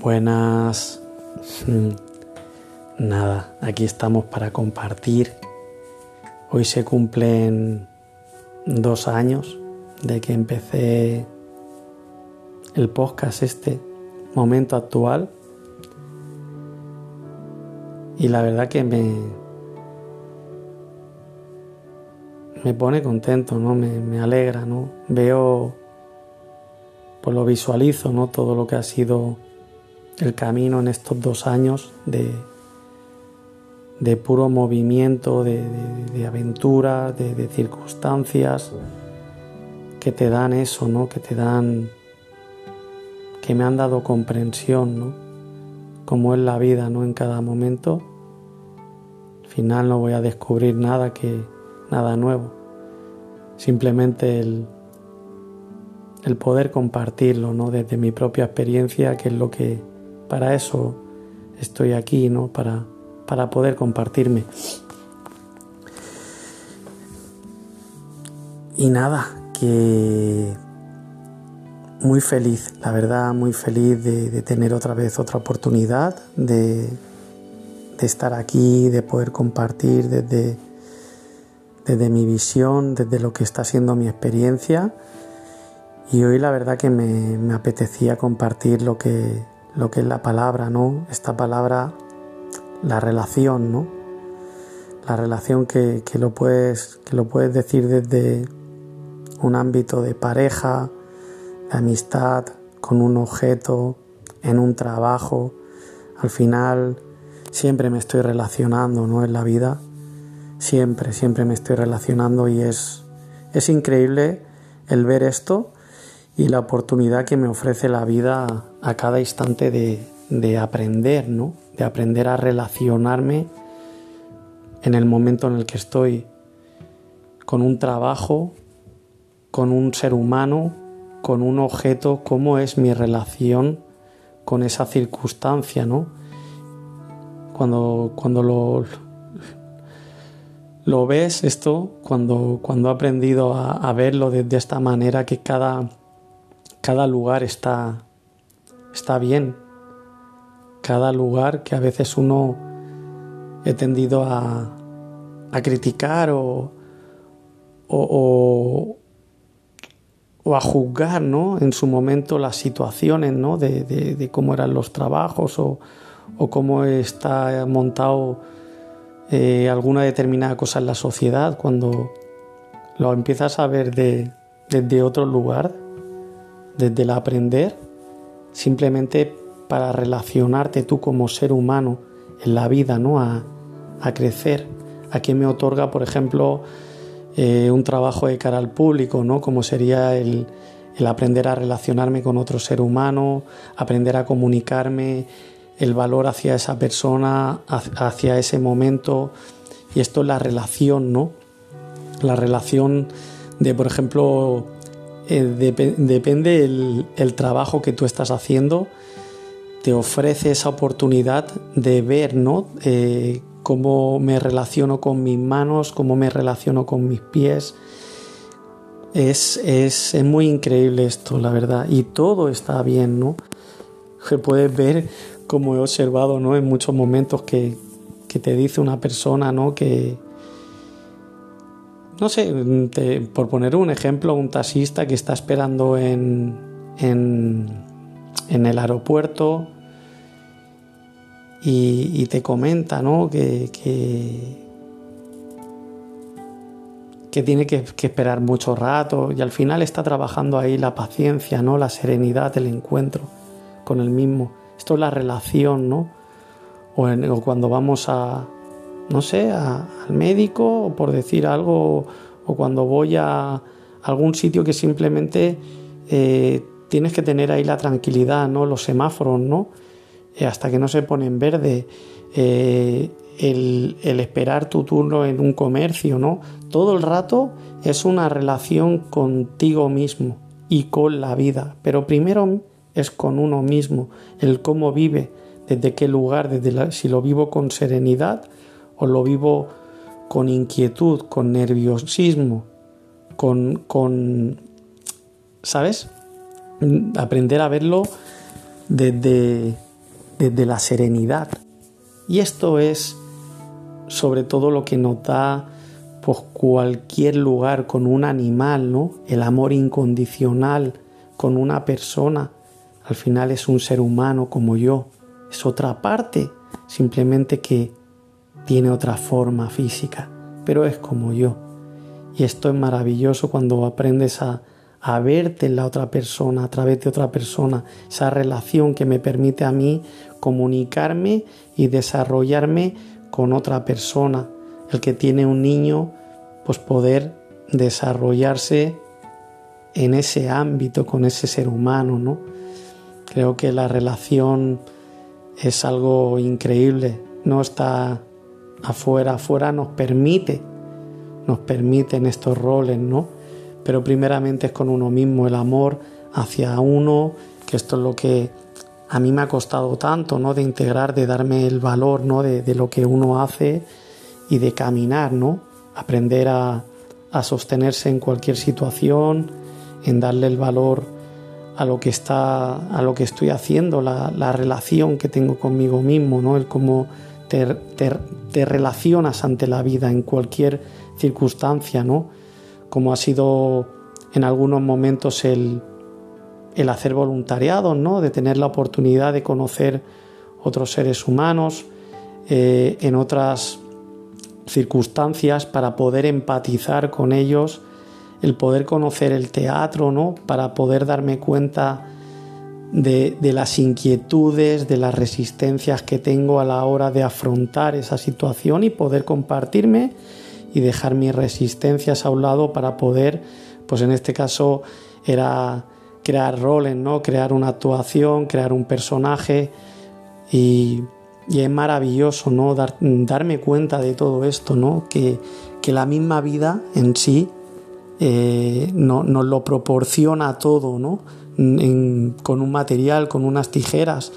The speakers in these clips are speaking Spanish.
Buenas. Mm, nada, aquí estamos para compartir. Hoy se cumplen dos años de que empecé el podcast este, momento actual. Y la verdad que me, me pone contento, ¿no? Me, me alegra, ¿no? Veo, pues lo visualizo, ¿no? Todo lo que ha sido el camino en estos dos años de, de puro movimiento, de, de, aventura, de, circunstancias que te dan eso, ¿no? Que te dan, que me han dado comprensión, ¿no? Como es la vida, ¿no? En cada momento. Al final no voy a descubrir nada que, nada nuevo. Simplemente el, el poder compartirlo, ¿no? Desde mi propia experiencia, que es lo que para eso estoy aquí, ¿no? Para, para poder compartirme. Y nada, que muy feliz, la verdad, muy feliz de, tener otra vez otra oportunidad, de, de, estar aquí, de poder compartir desde, desde mi visión, desde lo que está siendo mi experiencia. Y hoy la verdad que me, me apetecía compartir lo que, lo que es la palabra, ¿no? Esta palabra, la relación, ¿no? La relación que, lo, puedes, que lo puedes decir desde un ámbito de pareja, de amistad, con un objeto, en un trabajo. Al final siempre me estoy relacionando, ¿no? En la vida. Siempre, siempre me estoy relacionando y es, es increíble el ver esto y la oportunidad que me ofrece la vida a cada instante de, aprender, ¿no? De aprender a relacionarme en el momento en el que estoy con un trabajo, con un ser humano, con un objeto, cómo es mi relación con esa circunstancia, ¿no? Cuando, cuando lo, lo ves esto, cuando, cuando he aprendido a, a verlo de, de, esta manera, que cada, cada lugar está, está bien. Cada lugar que a veces uno he tendido a, a criticar o, o, o, a juzgar ¿no? en su momento las situaciones ¿no? de, de, cómo eran los trabajos o, cómo está montado eh, alguna determinada cosa en la sociedad, cuando lo empiezas a ver de, desde otro lugar, desde el aprender, simplemente para relacionarte tú como ser humano en la vida, ¿no? A, crecer. A qué me otorga, por ejemplo, eh, un trabajo de cara al público, ¿no? Como sería el, el aprender a relacionarme con otro ser humano, aprender a comunicarme, el valor hacia esa persona, hacia ese momento. Y esto es la relación, ¿no? La relación de, por ejemplo, eh, depende el, trabajo que tú estás haciendo, te ofrece esa oportunidad de ver, ¿no? Eh, cómo me relaciono con mis manos, cómo me relaciono con mis pies. Es, es, es, muy increíble esto, la verdad. Y todo está bien, ¿no? Que puedes ver, como he observado, ¿no? En muchos momentos que, que te dice una persona, ¿no? Que, no sé, por poner un ejemplo, un taxista que está esperando en, en, el aeropuerto y, te comenta ¿no? que, que, tiene que, esperar mucho rato y al final está trabajando ahí la paciencia, ¿no? la serenidad, el encuentro con el mismo. Esto es la relación, ¿no? o cuando vamos a, no sé, al médico o por decir algo, o cuando voy a algún sitio que simplemente eh, tienes que tener ahí la tranquilidad, ¿no? Los semáforos, ¿no? Eh, hasta que no se pone en verde. Eh, el, el, esperar tu turno en un comercio, ¿no? Todo el rato es una relación contigo mismo y con la vida, pero primero es con uno mismo, el cómo vive, desde qué lugar, desde si lo vivo con serenidad o lo vivo con inquietud, con nerviosismo, con, ¿sabes? Aprender a verlo desde, desde la serenidad. Y esto es sobre todo lo que nos da pues, cualquier lugar con un animal, ¿no? El amor incondicional con una persona. Al final es un ser humano como yo. Es otra parte, simplemente que tiene otra forma física, pero es como yo. Y esto es maravilloso cuando aprendes a, verte en la otra persona, a través de otra persona, esa relación que me permite a mí comunicarme y desarrollarme con otra persona. El que tiene un niño, pues poder desarrollarse en ese ámbito con ese ser humano, ¿no? Creo que la relación es algo increíble, no está afuera, afuera nos permite, nos permiten estos roles, ¿no? Pero primeramente es con uno mismo, el amor hacia uno, que esto es lo que a mí me ha costado tanto, ¿no? De integrar, de darme el valor, ¿no? De, lo que uno hace y de caminar, ¿no? Aprender a, sostenerse en cualquier situación, en darle el valor a lo que está, a lo que estoy haciendo, la, relación que tengo conmigo mismo, ¿no? El cómo te, relacionas ante la vida en cualquier circunstancia, ¿no? Como ha sido en algunos momentos el, hacer voluntariado, ¿no? de tener la oportunidad de conocer otros seres humanos eh, en otras circunstancias para poder empatizar con ellos, el poder conocer el teatro, ¿no? para poder darme cuenta de, las inquietudes, de las resistencias que tengo a la hora de afrontar esa situación y poder compartirme y dejar mis resistencias a un lado para poder, pues en este caso era crear roles, ¿no? crear una actuación, crear un personaje y, es maravilloso ¿no? darme cuenta de todo esto, ¿no? que, la misma vida en sí eh, no, nos lo proporciona todo, ¿no? con un material, con unas tijeras,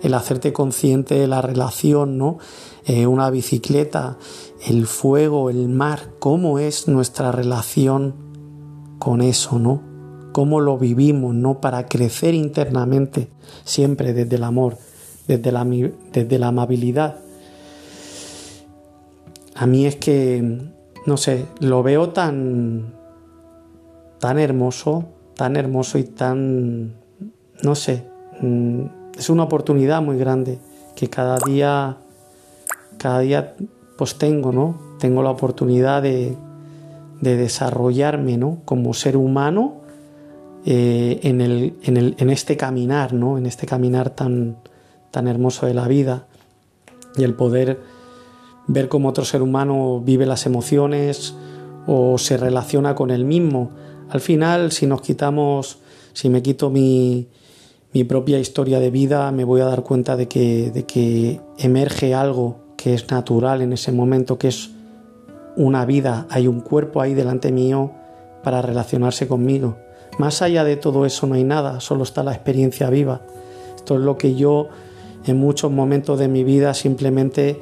el hacerte consciente de la relación, ¿no? Eh, una bicicleta, el fuego, el mar, cómo es nuestra relación con eso, ¿no? cómo lo vivimos, ¿no? Para crecer internamente, siempre desde el amor, desde la, desde la amabilidad. A mí es que, no sé, lo veo tan, tan hermoso, tan hermoso y tan, no sé, mm, es una oportunidad muy grande que cada día, cada día pues tengo, ¿no? Tengo la oportunidad de, de desarrollarme, ¿no? Como ser humano eh, en, el, en, el, en, este caminar, ¿no? en este caminar tan, tan hermoso de la vida y el poder ver cómo otro ser humano vive las emociones o se relaciona con él mismo. Al final, si nos quitamos, si me quito mi, propia historia de vida, me voy a dar cuenta de que, de que emerge algo que es natural en ese momento, que es una vida, hay un cuerpo ahí delante mío para relacionarse conmigo. Más allá de todo eso no hay nada, solo está la experiencia viva. Esto es lo que yo en muchos momentos de mi vida simplemente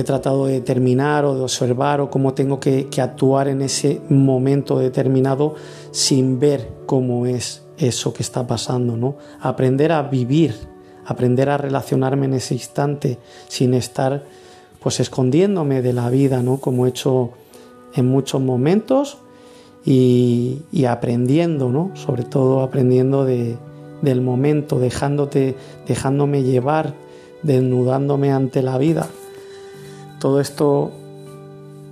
he tratado de determinar o de observar o cómo tengo que, actuar en ese momento determinado sin ver cómo es eso que está pasando, ¿no? Aprender a vivir, aprender a relacionarme en ese instante sin estar pues escondiéndome de la vida, ¿no? Como he hecho en muchos momentos y, aprendiendo, ¿no? Sobre todo aprendiendo del momento, dejándote, dejándome llevar, desnudándome ante la vida. Todo esto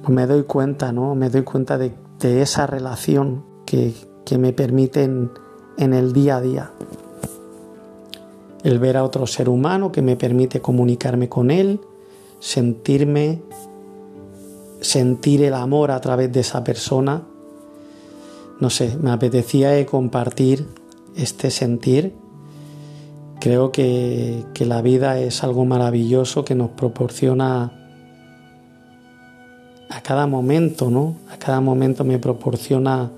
me doy cuenta, ¿no? Me doy cuenta de, esa relación que, me permiten en el día a día. El ver a otro ser humano que me permite comunicarme con él, sentirme, sentir el amor a través de esa persona no sé, me apetecía compartir este sentir. Creo que, la vida es algo maravilloso que nos proporciona a cada momento, ¿no? A cada momento me proporciona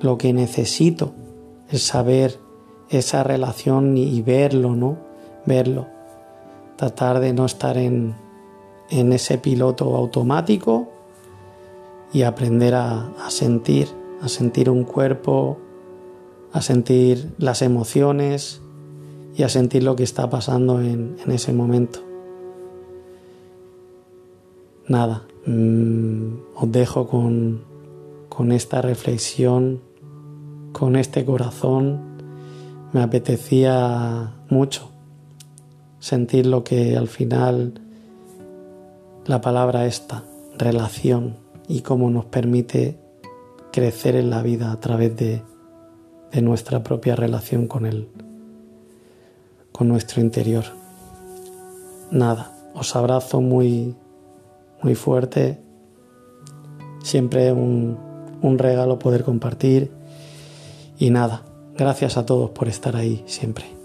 lo que necesito, el saber esa relación y verlo, ¿no? Verlo. Tratar de no estar en, en ese piloto automático y aprender a sentir a sentir un cuerpo, a sentir las emociones y a sentir lo que está pasando en, ese momento. Nada, mm, os dejo con, con esta reflexión, con este corazón. Me apetecía mucho sentir lo que al final la palabra esta, relación, y cómo nos permite crecer en la vida a través de, de nuestra propia relación con Él, con nuestro interior. Nada, os abrazo muy, muy fuerte. Siempre un, un regalo poder compartir. Y nada, gracias a todos por estar ahí siempre.